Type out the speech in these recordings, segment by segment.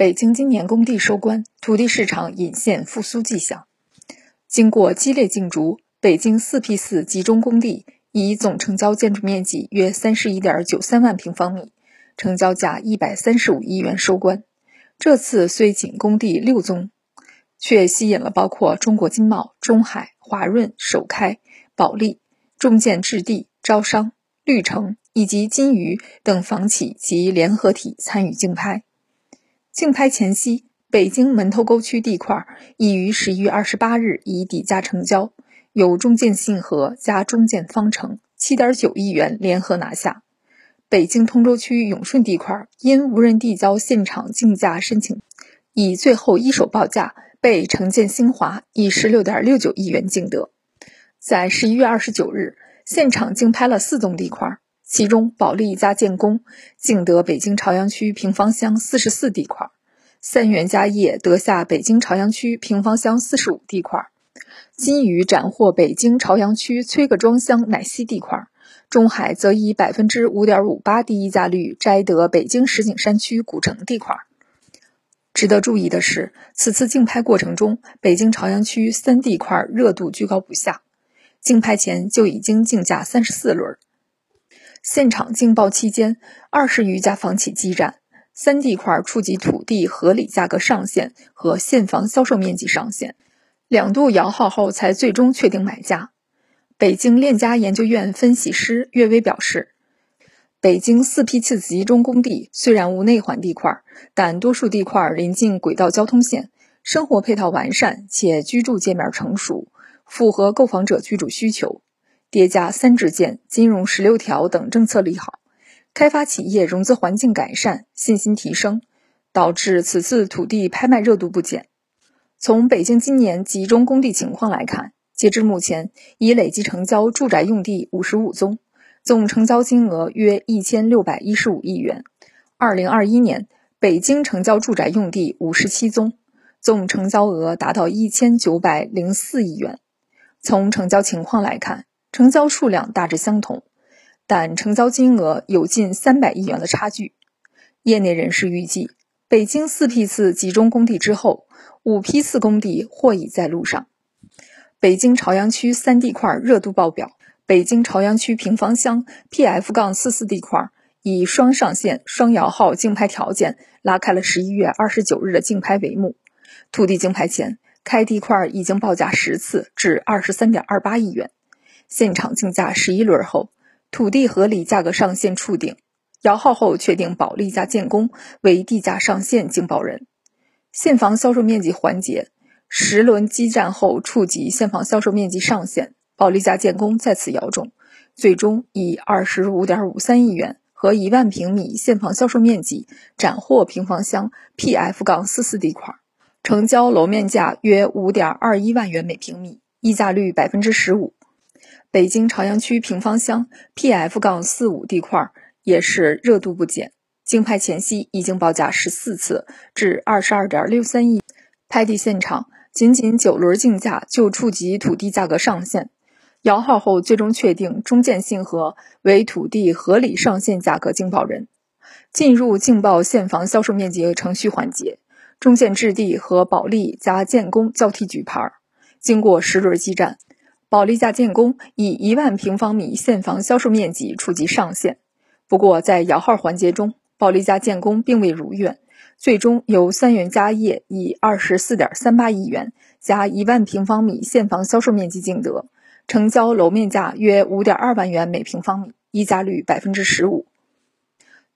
北京今年工地收官，土地市场隐现复苏迹象。经过激烈竞逐，北京四 P 四集中工地以总成交建筑面积约三十一点九三万平方米，成交价一百三十五亿元收官。这次虽仅工地六宗，却吸引了包括中国金茂、中海、华润、首开、保利、中建置地、招商、绿城以及金隅等房企及联合体参与竞拍。竞拍前夕，北京门头沟区地块已于十一月二十八日以底价成交，由中建信和加中建方城七点九亿元联合拿下。北京通州区永顺地块因无人递交现场竞价申请，以最后一手报价被城建新华以十六点六九亿元竞得。在十一月二十九日，现场竞拍了四栋地块。其中，保利加建工竞得北京朝阳区平方乡四十四地块，三元家业得下北京朝阳区平方乡四十五地块，金隅斩获北京朝阳区崔各庄乡乃西地块，中海则以百分之五点五八第一价率摘得北京石景山区古城地块。值得注意的是，此次竞拍过程中，北京朝阳区三地块热度居高不下，竞拍前就已经竞价三十四轮。现场竞报期间，二十余家房企激战，三地块触及土地合理价格上限和现房销售面积上限，两度摇号后才最终确定买家。北京链家研究院分析师岳威表示，北京四批次集中工地虽然无内环地块，但多数地块临近轨道交通线，生活配套完善且居住界面成熟，符合购房者居住需求。叠加三支箭、金融十六条等政策利好，开发企业融资环境改善，信心提升，导致此次土地拍卖热度不减。从北京今年集中供地情况来看，截至目前已累计成交住宅用地五十五宗，总成交金额约一千六百一十五亿元。二零二一年，北京成交住宅用地五十七宗，总成交额达到一千九百零四亿元。从成交情况来看，成交数量大致相同，但成交金额有近三百亿元的差距。业内人士预计，北京四批次集中供地之后，五批次工地或已在路上。北京朝阳区三地块热度爆表，北京朝阳区平房乡 PF- 杠四四地块以双上线、双摇号竞拍条件拉开了十一月二十九日的竞拍帷幕。土地竞拍前，开地块已经报价十次，至二十三点二八亿元。现场竞价十一轮后，土地合理价格上限触顶，摇号后确定保利加建工为地价上限竞报人。现房销售面积环节，十轮激战后触及现房销售面积上限，保利加建工再次摇中，最终以二十五点五三亿元和一万平米现房销售面积斩获平方乡 PF- 杠四四地块，成交楼面价约五点二一万元每平米，溢价率百分之十五。北京朝阳区平方乡 PF- 杠四五地块也是热度不减，竞拍前夕已经报价十四次，至二十二点六三亿。拍地现场仅仅九轮竞价就触及土地价格上限，摇号后最终确定中建信和为土地合理上限价格竞报人。进入竞报现房销售面积程序环节，中建置地和保利加建工交替举牌，经过十轮激战。保利加建工以一万平方米现房销售面积触及上限，不过在摇号环节中，保利加建工并未如愿，最终由三元家业以二十四点三八亿元加一万平方米现房销售面积竞得，成交楼面价约五点二万元每平方米，溢价率百分之十五。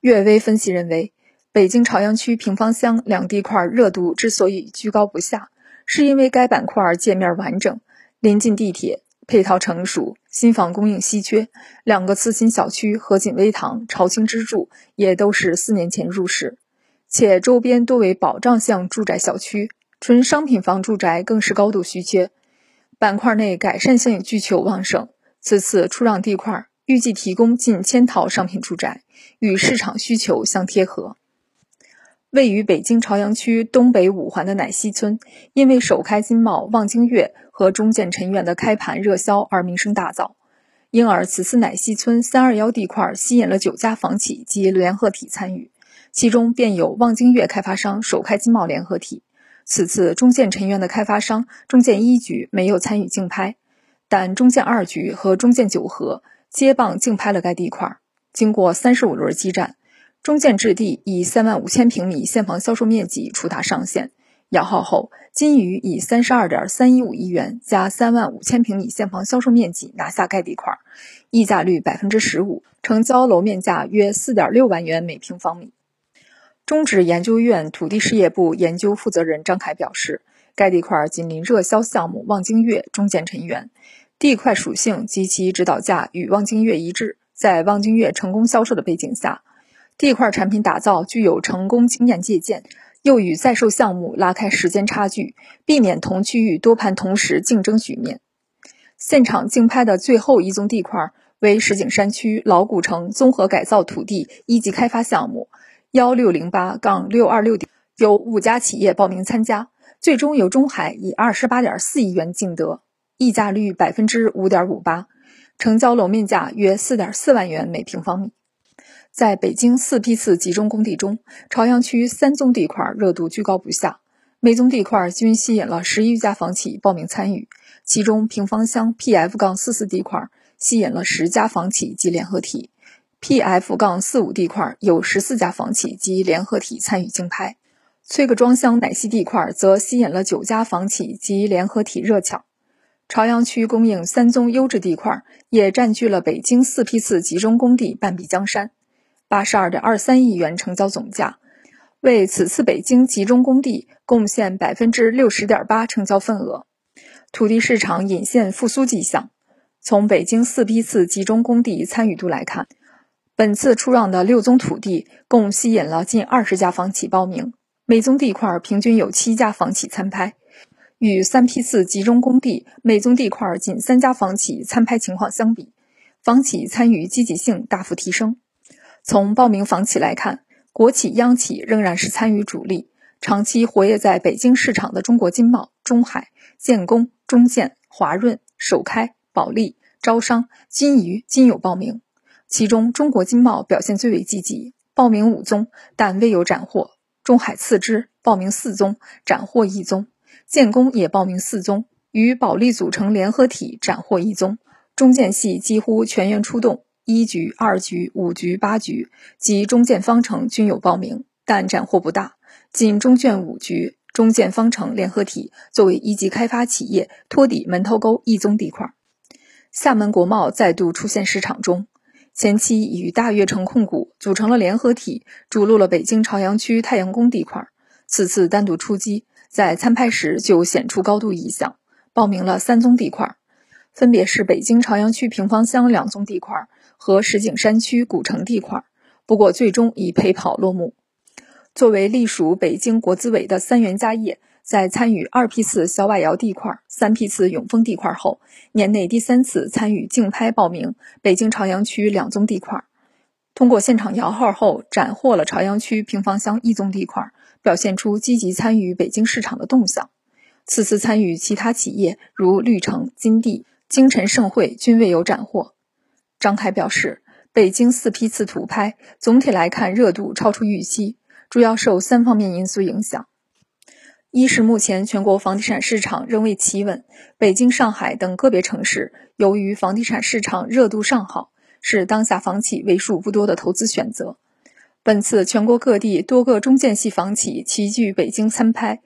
岳威分析认为，北京朝阳区平方乡两地块热度之所以居高不下，是因为该板块界面完整，临近地铁。配套成熟，新房供应稀缺，两个次新小区和锦微堂、朝清之柱也都是四年前入市，且周边多为保障项住宅小区，纯商品房住宅更是高度稀缺。板块内改善性需求旺盛，此次出让地块预计提供近千套商品住宅，与市场需求相贴合。位于北京朝阳区东北五环的乃西村，因为首开金茂、望京悦和中建陈苑的开盘热销而名声大噪，因而此次乃西村三二幺地块吸引了九家房企及联合体参与，其中便有望京粤开发商首开金茂联合体。此次中建宸园的开发商中建一局没有参与竞拍，但中建二局和中建九合接棒竞拍了该地块。经过三十五轮激战，中建置地以三万五千平米现房销售面积触达上限。摇号后，金隅以三十二点三一五亿元加三万五千平米现房销售面积拿下该地块，溢价率百分之十五，成交楼面价约四点六万元每平方米。中指研究院土地事业部研究负责人张凯表示，该地块紧邻热销项目望京悦中建陈园，地块属性及其指导价与望京悦一致，在望京悦成功销售的背景下，地块产品打造具有成功经验借鉴。又与在售项目拉开时间差距，避免同区域多盘同时竞争局面。现场竞拍的最后一宗地块为石景山区老古城综合改造土地一级开发项目幺六零八杠六二六点，有五家企业报名参加，最终由中海以二十八点四亿元竞得，溢价率百分之五点五八，成交楼面价约四点四万元每平方米。在北京四批次集中供地中，朝阳区三宗地块热度居高不下，每宗地块均吸引了十余家房企报名参与。其中，平房乡 PF- 杠四四地块吸引了十家房企及联合体，PF- 杠四五地块有十四家房企及联合体参与竞拍。崔各庄乡奶溪地块则吸引了九家房企及联合体热抢。朝阳区供应三宗优质地块，也占据了北京四批次集中供地半壁江山。八十二点二三亿元成交总价，为此次北京集中供地贡献百分之六十点八成交份额，土地市场隐现复苏迹象。从北京四批次集中供地参与度来看，本次出让的六宗土地共吸引了近二十家房企报名，每宗地块平均有七家房企参拍，与三批次集中供地每宗地块仅三家房企参拍情况相比，房企参与积极性大幅提升。从报名房企来看，国企、央企仍然是参与主力。长期活跃在北京市场的中国金茂、中海、建工、中建、华润、首开、保利、招商、金隅均有报名。其中，中国金茂表现最为积极，报名五宗，但未有斩获。中海次之，报名四宗，斩获一宗。建工也报名四宗，与保利组成联合体，斩获一宗。中建系几乎全员出动。一局、二局、五局、八局及中建方程均有报名，但斩获不大。仅中卷五局，中建方程联合体作为一级开发企业，托底门头沟一宗地块。厦门国贸再度出现市场中，前期与大悦城控股组成了联合体，主录了北京朝阳区太阳宫地块。此次单独出击，在参拍时就显出高度意向，报名了三宗地块，分别是北京朝阳区平房乡两宗地块。和石景山区古城地块，不过最终以陪跑落幕。作为隶属北京国资委的三元家业，在参与二批次小瓦窑地块、三批次永丰地块后，年内第三次参与竞拍报名北京朝阳区两宗地块，通过现场摇号后斩获了朝阳区平房乡一宗地块，表现出积极参与北京市场的动向。此次参与其他企业如绿城、金地、京晨盛汇均未有斩获。张凯表示，北京四批次土拍总体来看热度超出预期，主要受三方面因素影响：一是目前全国房地产市场仍未企稳，北京、上海等个别城市由于房地产市场热度尚好，是当下房企为数不多的投资选择。本次全国各地多个中建系房企齐聚北京参拍，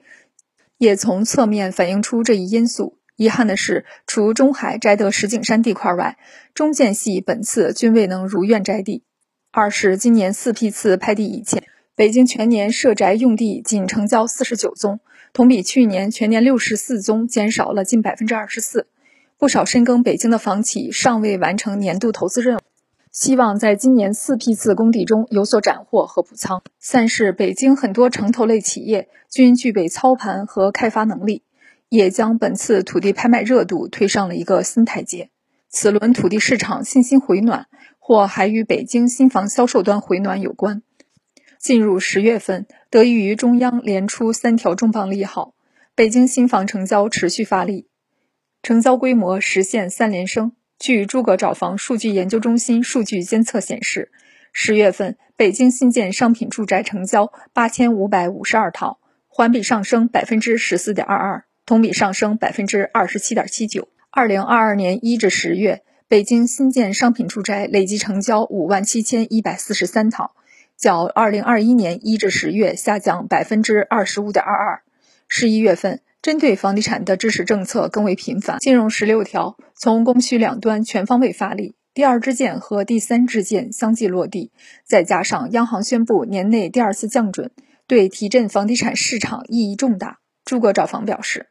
也从侧面反映出这一因素。遗憾的是，除中海摘得石景山地块外，中建系本次均未能如愿摘地。二是今年四批次拍地以前，北京全年涉宅用地仅成交四十九宗，同比去年全年六十四宗减少了近百分之二十四。不少深耕北京的房企尚未完成年度投资任务，希望在今年四批次工地中有所斩获和补仓。三是北京很多城投类企业均具备操盘和开发能力。也将本次土地拍卖热度推上了一个新台阶。此轮土地市场信心回暖，或还与北京新房销售端回暖有关。进入十月份，得益于中央连出三条重磅利好，北京新房成交持续发力，成交规模实现三连升。据诸葛找房数据研究中心数据监测显示，十月份北京新建商品住宅成交八千五百五十二套，环比上升百分之十四点二二，同比上升百分之二十七点七九。二零二二年一至十月，北京新建商品住宅累计成交五万七千一百四十三套，较二零二一年一至十月下降百分之二十五点二二。十一月份，针对房地产的支持政策更为频繁，金融十六条从供需两端全方位发力。第二支箭和第三支箭相继落地，再加上央行宣布年内第二次降准，对提振房地产市场意义重大。诸葛找房表示，